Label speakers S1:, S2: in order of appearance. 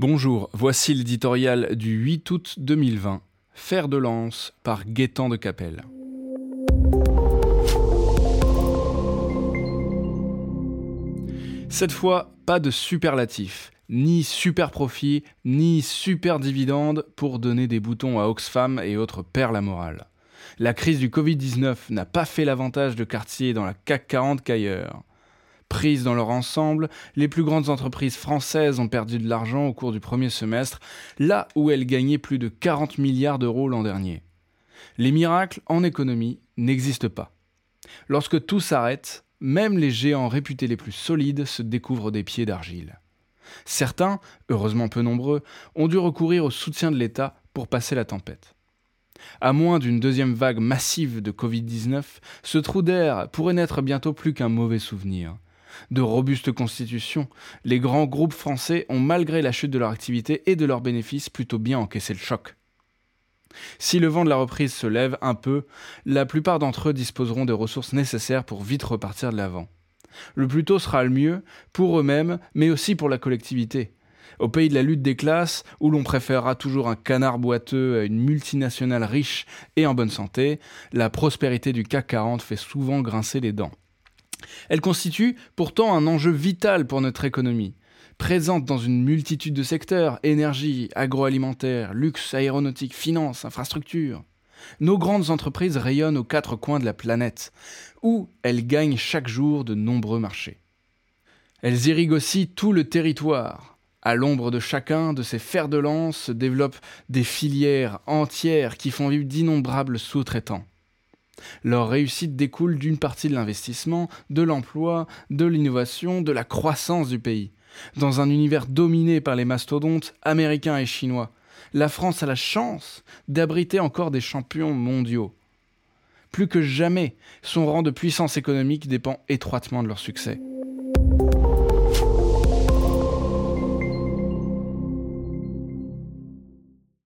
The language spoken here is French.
S1: Bonjour, voici l'éditorial du 8 août 2020, Fer de lance par Gaétan de Capelle. Cette fois, pas de superlatif, ni super profit, ni super dividende pour donner des boutons à Oxfam et autres perles à morale. La crise du Covid-19 n'a pas fait l'avantage de quartier dans la CAC 40 qu'ailleurs. Prises dans leur ensemble, les plus grandes entreprises françaises ont perdu de l'argent au cours du premier semestre, là où elles gagnaient plus de 40 milliards d'euros l'an dernier. Les miracles en économie n'existent pas. Lorsque tout s'arrête, même les géants réputés les plus solides se découvrent des pieds d'argile. Certains, heureusement peu nombreux, ont dû recourir au soutien de l'État pour passer la tempête. À moins d'une deuxième vague massive de Covid-19, ce trou d'air pourrait n'être bientôt plus qu'un mauvais souvenir de robustes constitutions, les grands groupes français ont, malgré la chute de leur activité et de leurs bénéfices, plutôt bien encaissé le choc. Si le vent de la reprise se lève un peu, la plupart d'entre eux disposeront des ressources nécessaires pour vite repartir de l'avant. Le plus tôt sera le mieux, pour eux-mêmes, mais aussi pour la collectivité. Au pays de la lutte des classes, où l'on préférera toujours un canard boiteux à une multinationale riche et en bonne santé, la prospérité du CAC 40 fait souvent grincer les dents. Elle constitue pourtant un enjeu vital pour notre économie. Présente dans une multitude de secteurs, énergie, agroalimentaire, luxe, aéronautique, finance, infrastructure. Nos grandes entreprises rayonnent aux quatre coins de la planète, où elles gagnent chaque jour de nombreux marchés. Elles irriguent aussi tout le territoire. À l'ombre de chacun de ces fers de lance se développent des filières entières qui font vivre d'innombrables sous-traitants. Leur réussite découle d'une partie de l'investissement, de l'emploi, de l'innovation, de la croissance du pays. Dans un univers dominé par les mastodontes américains et chinois, la France a la chance d'abriter encore des champions mondiaux. Plus que jamais, son rang de puissance économique dépend étroitement de leur succès.